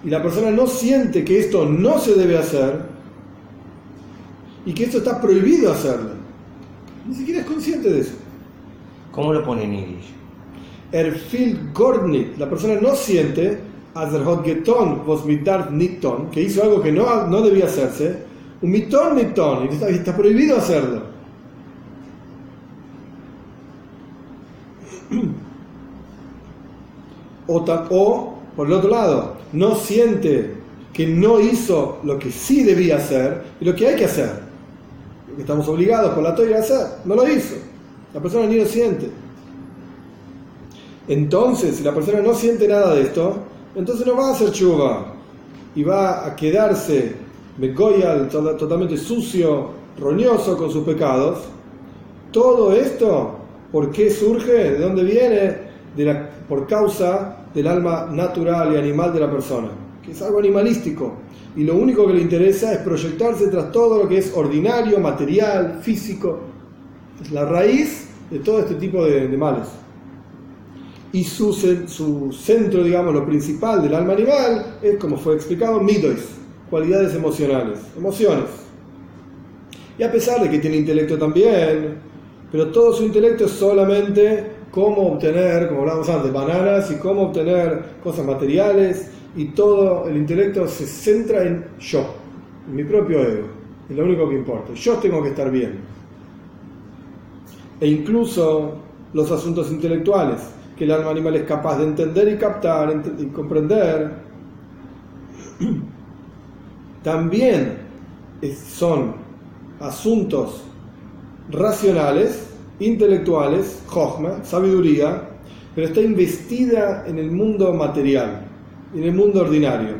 Speaker 1: Y la persona no siente que esto no se debe hacer y que esto está prohibido hacerlo. Ni siquiera es consciente de eso.
Speaker 2: ¿Cómo lo pone en Yiddish?
Speaker 1: Erfil Gordnit, la persona no siente, geton vos Nitton, que hizo algo que no, no debía hacerse, un mitón mitón, y está, prohibido hacerlo. O, o, por el otro lado, no siente que no hizo lo que sí debía hacer y lo que hay que hacer que estamos obligados por la toira a hacer, no lo hizo. La persona ni lo siente. Entonces, si la persona no siente nada de esto, entonces no va a hacer chuva y va a quedarse megoyal, totalmente sucio, roñoso con sus pecados. Todo esto, ¿por qué surge? ¿De dónde viene? De la, por causa del alma natural y animal de la persona, que es algo animalístico y lo único que le interesa es proyectarse tras todo lo que es ordinario, material, físico. Es la raíz de todo este tipo de, males. Y su, su, centro, digamos, lo principal del alma animal es, como fue explicado, midois, cualidades emocionales, emociones. Y a pesar de que tiene intelecto también, pero todo su intelecto es solamente cómo obtener, como hablábamos antes, bananas y cómo obtener cosas materiales y todo el intelecto se centra en yo, en mi propio ego, es lo único que importa. Yo tengo que estar bien. E incluso los asuntos intelectuales, que el alma animal es capaz de entender y captar y comprender, también son asuntos racionales, intelectuales, jochma, sabiduría, pero está investida en el mundo material en el mundo ordinario.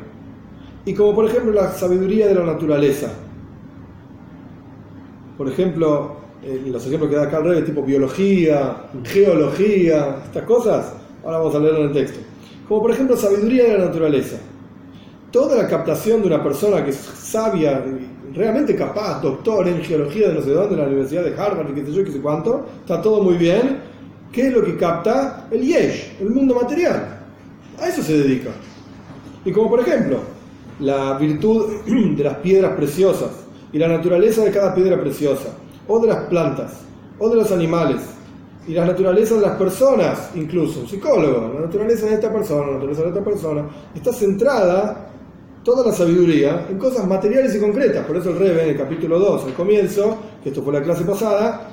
Speaker 1: Y como por ejemplo la sabiduría de la naturaleza. Por ejemplo, los ejemplos que da acá el rey, tipo biología, geología, estas cosas, ahora vamos a leerlo en el texto. Como por ejemplo sabiduría de la naturaleza. Toda la captación de una persona que es sabia, realmente capaz, doctor en geología de no sé dónde, en la Universidad de Harvard, qué sé yo, qué sé cuánto, está todo muy bien. ¿Qué es lo que capta? El yesh, el mundo material. A eso se dedica. Y como por ejemplo, la virtud de las piedras preciosas y la naturaleza de cada piedra preciosa, o de las plantas, o de los animales, y la naturaleza de las personas, incluso, un psicólogo, la naturaleza de esta persona, la naturaleza de esta persona, está centrada toda la sabiduría en cosas materiales y concretas. Por eso el Rebe en el capítulo 2, al comienzo, que esto fue la clase pasada,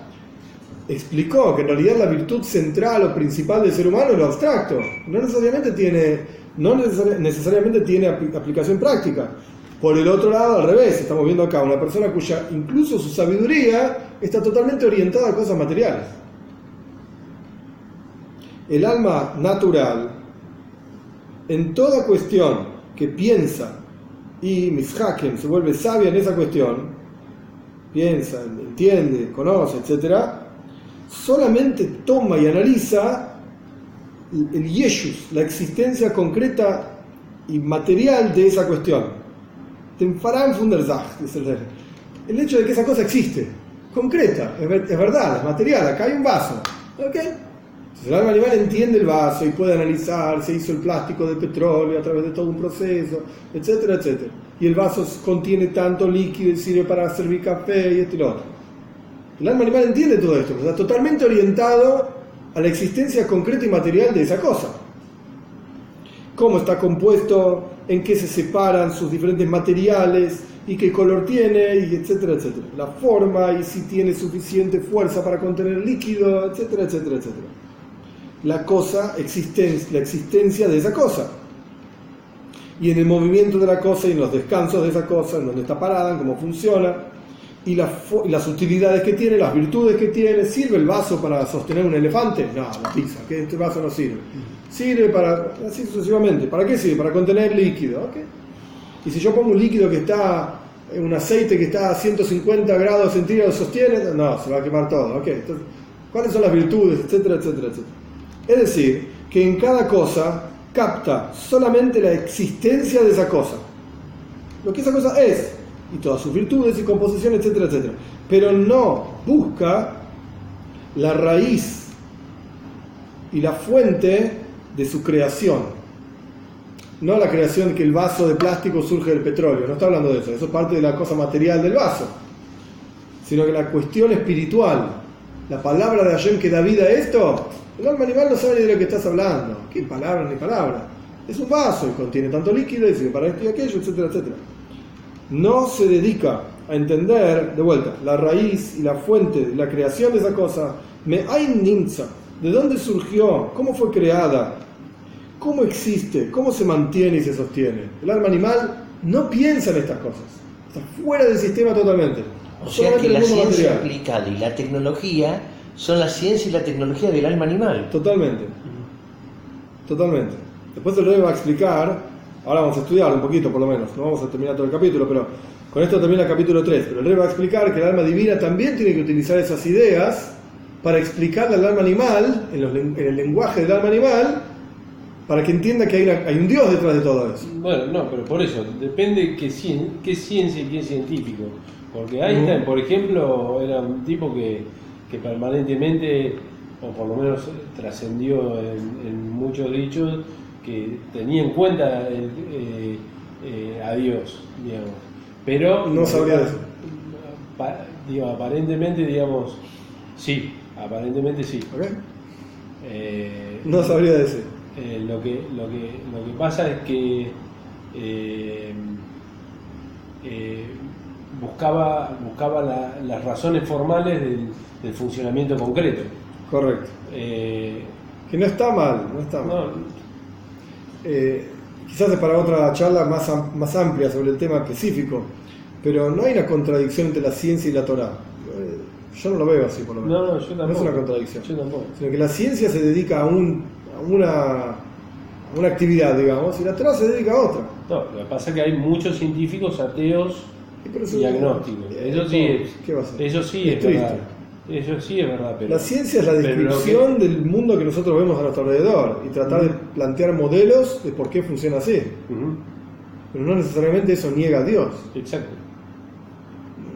Speaker 1: explicó que en realidad la virtud central o principal del ser humano es lo abstracto. No necesariamente tiene no necesariamente tiene aplicación práctica. Por el otro lado, al revés, estamos viendo acá una persona cuya incluso su sabiduría está totalmente orientada a cosas materiales. El alma natural, en toda cuestión que piensa y mishaken se vuelve sabia en esa cuestión, piensa, entiende, conoce, etc., solamente toma y analiza el Yeshus, la existencia concreta y material de esa cuestión. El hecho de que esa cosa existe, concreta, es, verdad, es material, acá hay un vaso. ¿ok? El alma animal entiende el vaso y puede analizar, se hizo el plástico de petróleo a través de todo un proceso, etcétera, etcétera. Y el vaso contiene tanto líquido y sirve para servir café y esto y otro. El alma animal entiende todo esto, está totalmente orientado a la existencia concreta y material de esa cosa. Cómo está compuesto, en qué se separan sus diferentes materiales y qué color tiene, y etcétera, etcétera. La forma y si tiene suficiente fuerza para contener líquido, etcétera, etcétera, etcétera. La cosa, la existencia de esa cosa. Y en el movimiento de la cosa y en los descansos de esa cosa, en donde está parada, en cómo funciona, y, las utilidades que tiene, las virtudes que tiene. ¿Sirve el vaso para sostener un elefante? No, la pizza, que este vaso no sirve. Sirve para, así sucesivamente. ¿Para qué sirve? Para contener líquido. Y si yo pongo un líquido que está, un aceite que está a 150 grados centígrados, ¿sostiene? No, se va a quemar todo. ¿okay? Entonces, ¿Cuáles son las virtudes? Etcétera, etcétera, etcétera. Es decir, que en cada cosa capta solamente la existencia de esa cosa. Lo que esa cosa es y todas sus virtudes y composición, etcétera, etcétera. Pero no busca la raíz y la fuente de su creación. No la creación que el vaso de plástico surge del petróleo, no está hablando de eso, eso es parte de la cosa material del vaso, sino que la cuestión espiritual, la palabra de Hashem que da vida a esto, el alma animal no sabe ni de lo que estás hablando, qué palabra ni palabra. Es un vaso y contiene tanto líquido y sirve para esto y aquello, etcétera, etcétera. No se dedica a entender, de vuelta, la raíz y la fuente la creación de esa cosa, me hay ninza, de dónde surgió, cómo fue creada, cómo existe, cómo se mantiene y se sostiene. El alma animal no piensa en estas cosas, está fuera del sistema totalmente.
Speaker 2: O sea que la ciencia aplicada y la tecnología son la ciencia y la tecnología del alma animal.
Speaker 1: Totalmente. Totalmente. Después el rey va a explicar Ahora vamos a estudiar un poquito por lo menos, no vamos a terminar todo el capítulo, pero con esto termina el capítulo 3. Pero el rey va a explicar que el alma divina también tiene que utilizar esas ideas para explicarle al alma animal, en, el lenguaje del alma animal, para que entienda que hay, un Dios detrás de todo eso.
Speaker 4: Bueno, no, pero por eso, depende qué, qué ciencia y qué científico. Porque Einstein, por ejemplo, era un tipo que, permanentemente, o por lo menos trascendió en muchos dichos, que tenía en cuenta eh, eh, a Dios, digamos. Pero
Speaker 1: no sabría eso.
Speaker 4: digo, aparentemente, digamos, sí, aparentemente sí.
Speaker 1: Eh, no sabría decir.
Speaker 4: lo, que, lo, que, lo que pasa es que buscaba, buscaba las razones formales del, funcionamiento concreto.
Speaker 1: Correcto. que no está mal, no está mal. Eh, quizás es para otra charla más, más amplia sobre el tema específico, pero no hay una contradicción entre la ciencia y la Torah. Eh, yo no lo veo así, por lo menos.
Speaker 4: No, no, yo tampoco.
Speaker 1: No es una contradicción.
Speaker 4: Yo tampoco.
Speaker 1: Sino que la ciencia se dedica a, un, a una, una actividad, digamos, y la Torah se dedica a otra.
Speaker 4: No, lo que pasa es que hay muchos científicos ateos y, agnósticos. Eso sí es, eso sí es, es eso sí es verdad, pero...
Speaker 1: La ciencia es la descripción del mundo que nosotros vemos a nuestro alrededor y tratar de plantear modelos de por qué funciona así. Pero no necesariamente eso niega a Dios.
Speaker 4: Exacto.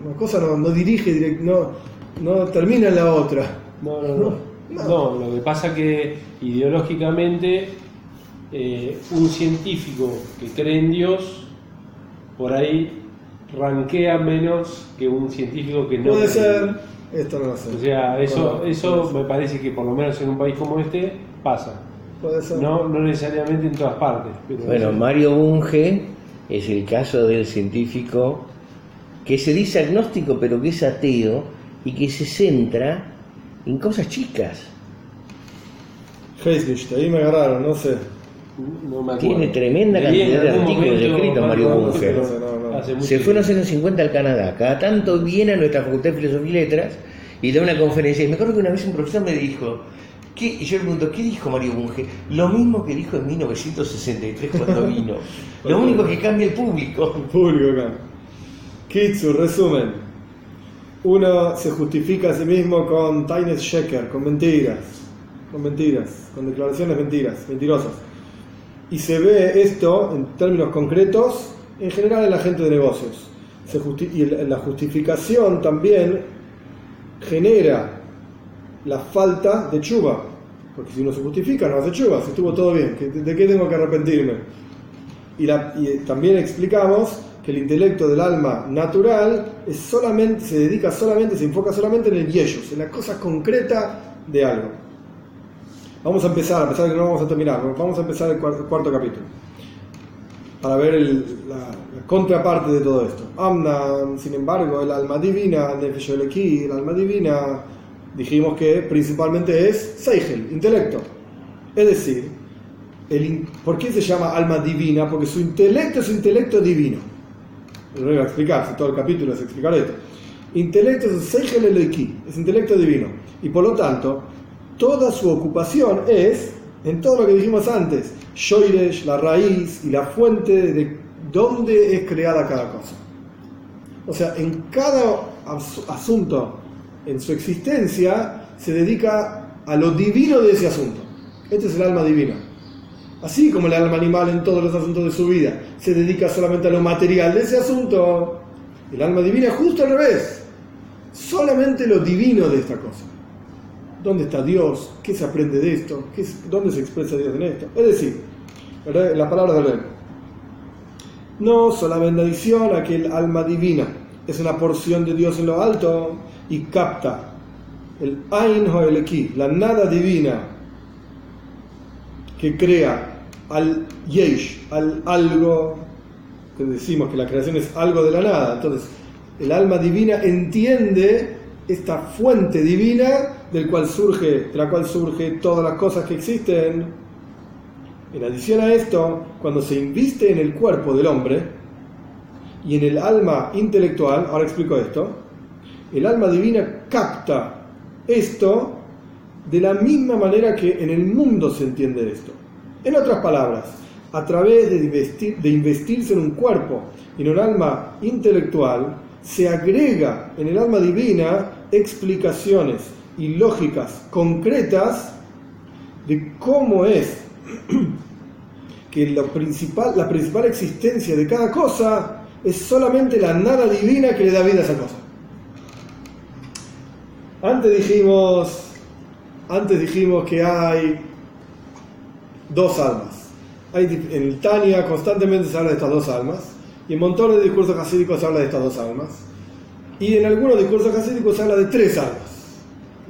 Speaker 1: Una cosa no, no dirige, no, no termina en la otra.
Speaker 4: No, no, no. no. lo que pasa que ideológicamente eh, un científico que cree en Dios, por ahí ranquea menos que un científico que no
Speaker 1: Puede ser esto no lo sé.
Speaker 4: O sea, eso, eso me parece que por lo menos en un país como este pasa.
Speaker 1: Puede ser.
Speaker 4: No, no necesariamente en todas partes.
Speaker 2: bueno, Mario Bunge es el caso del científico que se dice agnóstico pero que es ateo y que se centra en cosas chicas.
Speaker 1: Heisenstein, ahí me agarraron, no sé.
Speaker 2: Tiene tremenda cantidad de artículos escritos Mario Bunge. Se fue en los años 50 al Canadá. Cada tanto viene a nuestra Facultad de Filosofía y Letras y da una conferencia. Y me acuerdo que una vez un profesor me dijo, ¿qué? y yo le pregunto, ¿qué dijo Mario Bunge? Lo mismo que dijo en 1963 cuando vino. Lo único que cambia el público.
Speaker 1: El público cambia. Kitsu, resumen. Uno se justifica a sí mismo con Taines Sheker, con mentiras, con mentiras, con declaraciones mentiras, mentirosas. Y se ve esto en términos concretos en general en la gente de negocios. y la justificación también genera la falta de chuba. Porque si uno se justifica, no hace chubas, estuvo todo bien, ¿de qué tengo que arrepentirme? Y, y también explicamos que el intelecto del alma natural es solamente, se dedica solamente, se enfoca solamente en el yeyus, en la cosa concreta de algo. Vamos a empezar, a pesar de que no vamos a terminar, vamos a empezar el cuarto, capítulo para ver la, contraparte de todo esto. Amna, sin embargo, el alma divina, el alma divina, dijimos que principalmente es Seigel, intelecto. Es decir, el, ¿por qué se llama alma divina? Porque su intelecto es intelecto divino. Lo voy a explicar, si todo el capítulo es explicar esto. Intelecto es Seigel Eloiki, es intelecto divino. Y por lo tanto, toda su ocupación es en todo lo que dijimos antes, Shoiresh, la raíz y la fuente de dónde es creada cada cosa. O sea, en cada asunto en su existencia se dedica a lo divino de ese asunto. Este es el alma divina. Así como el alma animal en todos los asuntos de su vida se dedica solamente a lo material de ese asunto, el alma divina es justo al revés. Solamente lo divino de esta cosa. ¿Dónde está Dios? ¿Qué se aprende de esto? ¿Qué ¿Dónde se expresa Dios en esto? Es decir, la palabra del rey. No solamente adición a que el alma divina es una porción de Dios en lo alto y capta el Ain Hoeleki, la nada divina que crea al Yesh, al algo, que decimos que la creación es algo de la nada. Entonces, el alma divina entiende esta fuente divina del cual surge, de la cual surge todas las cosas que existen. En adición a esto, cuando se inviste en el cuerpo del hombre y en el alma intelectual, ahora explico esto, el alma divina capta esto de la misma manera que en el mundo se entiende esto. En otras palabras, a través de, de investirse en un cuerpo y en un alma intelectual, se agrega en el alma divina explicaciones y lógicas concretas de cómo es que la principal, la principal existencia de cada cosa es solamente la nada divina que le da vida a esa cosa. Antes dijimos, antes dijimos que hay dos almas. Hay, en Tania constantemente se habla de estas dos almas y en montones de discursos hasídicos se habla de estas dos almas. Y en algunos discursos hasídicos se habla de tres almas.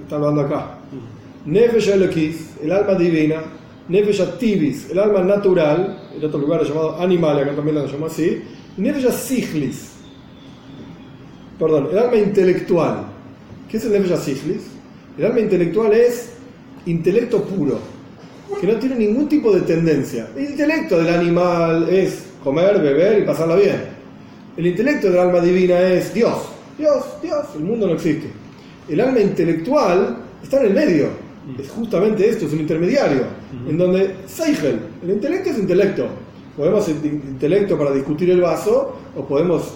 Speaker 1: Está hablando acá. Nefesh Elokis, el alma divina. Nefesh Tivis, el alma natural. En otro lugar llamado animal, acá también lo llama así. Nefesh Siglis. Perdón, el alma intelectual. ¿Qué es el Nefesh Siglis? El alma intelectual es intelecto puro, que no tiene ningún tipo de tendencia. El intelecto del animal es comer, beber y pasarla bien. El intelecto del alma divina es Dios. Dios, Dios, el mundo no existe. El alma intelectual está en el medio. Es justamente esto, es un intermediario, en donde Seigel, el intelecto es intelecto. Podemos intelecto para discutir el vaso o podemos,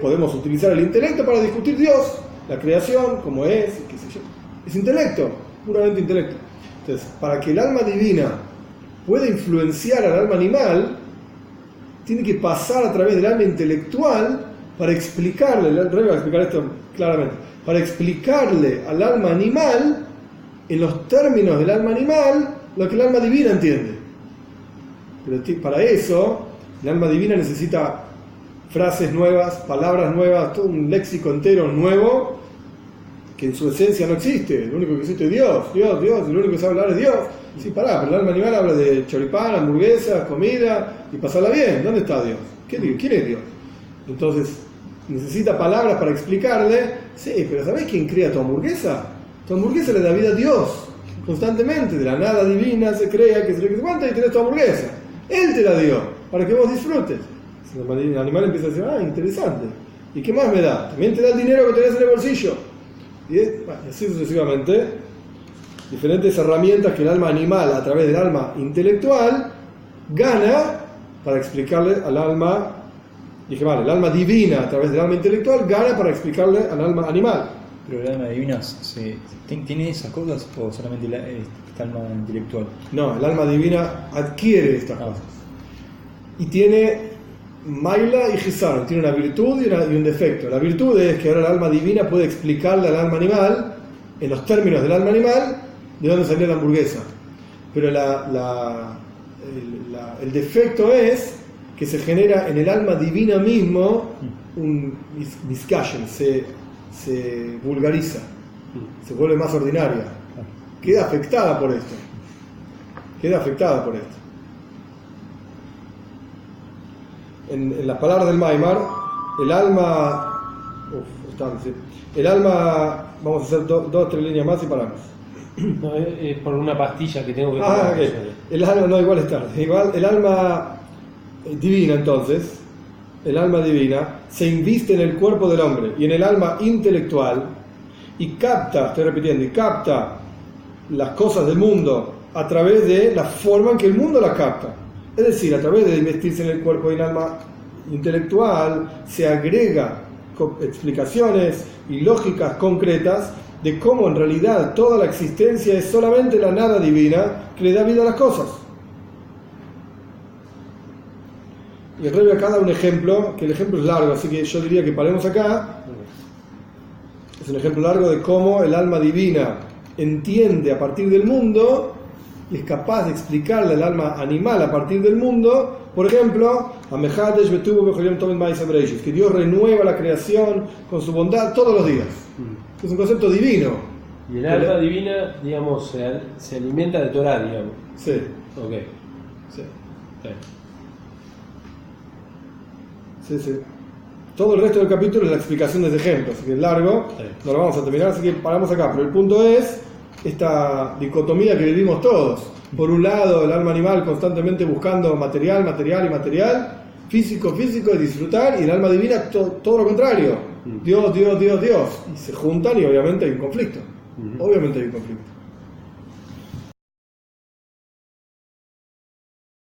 Speaker 1: podemos utilizar el intelecto para discutir Dios, la creación, como es, qué sé yo. Es intelecto, puramente intelecto. Entonces, para que el alma divina pueda influenciar al alma animal, tiene que pasar a través del alma intelectual para explicarle, el rey va a explicar esto claramente, para explicarle al alma animal, en los términos del alma animal, lo que el alma divina entiende. Pero para eso, el alma divina necesita frases nuevas, palabras nuevas, todo un léxico entero nuevo, que en su esencia no existe. Lo único que existe es Dios, Dios, Dios, lo único que sabe hablar es Dios. Sí, pará, pero el alma animal habla de choripán, hamburguesas, comida y pasarla bien. ¿Dónde está Dios? ¿Quién es Dios? Entonces, necesita palabras para explicarle, sí, pero ¿sabés quién crea tu hamburguesa? Tu hamburguesa le da vida a Dios, constantemente, de la nada divina se crea que se le cuenta y tenés tu hamburguesa. Él te la dio, para que vos disfrutes. El animal empieza a decir, ah, interesante. ¿Y qué más me da? También te da el dinero que tenés en el bolsillo. Y, así sucesivamente, diferentes herramientas que el alma animal, a través del alma intelectual, gana para explicarle al alma Dije, vale, el alma divina a través del alma intelectual gana para explicarle al alma animal.
Speaker 3: ¿Pero el alma divina se, tiene esas cosas o solamente el eh, alma intelectual?
Speaker 1: No, el alma divina adquiere estas ah. cosas. Y tiene Maila y Gisar, tiene una virtud y, y, un defecto. La virtud es que ahora el alma divina puede explicarle al alma animal, en los términos del alma animal, de dónde salió la hamburguesa. pero la, la- el, la- el defecto es que se genera en el alma divina mismo un mis- miscashen, se, se vulgariza, se vuelve más ordinaria, queda afectada por esto, queda afectada por esto. En, en las palabras del Maimar, el alma, uf, están, sí. el alma, vamos a hacer do- dos tres líneas más y paramos.
Speaker 4: No, es, es por una pastilla que tengo que
Speaker 1: Ah,
Speaker 4: tomar.
Speaker 1: ok. El alma, no, igual es tarde. Igual, el alma eh, divina, entonces, el alma divina, se inviste en el cuerpo del hombre y en el alma intelectual y capta, estoy repitiendo, y capta las cosas del mundo a través de la forma en que el mundo las capta. Es decir, a través de investirse en el cuerpo y el alma intelectual, se agrega explicaciones y lógicas concretas de cómo en realidad toda la existencia es solamente la nada divina que le da vida a las cosas. Y el Rebbe acá da un ejemplo, que el ejemplo es largo, así que yo diría que paremos acá. Es un ejemplo largo de cómo el alma divina entiende a partir del mundo y es capaz de explicarle al alma animal a partir del mundo. Por ejemplo, que Dios renueva la creación con su bondad todos los días. Es un concepto divino.
Speaker 4: Y el alma divina, digamos, se, al- se alimenta de Torah, digamos.
Speaker 1: Sí,
Speaker 4: Ok.
Speaker 1: sí.
Speaker 4: Sí.
Speaker 1: Sí, sí. Todo el resto del capítulo es la explicación de ese ejemplo, así que es largo,
Speaker 4: Sí.
Speaker 1: no lo vamos a terminar, así que paramos acá. Pero el punto es esta dicotomía que vivimos todos. Por un lado, el alma animal constantemente buscando material, material y material, físico, físico, y disfrutar, y el alma divina to- todo lo contrario.
Speaker 4: Mm.
Speaker 1: Dios, Dios, Dios, Dios. Y se juntan y obviamente hay un conflicto. Obviamente hay un conflicto.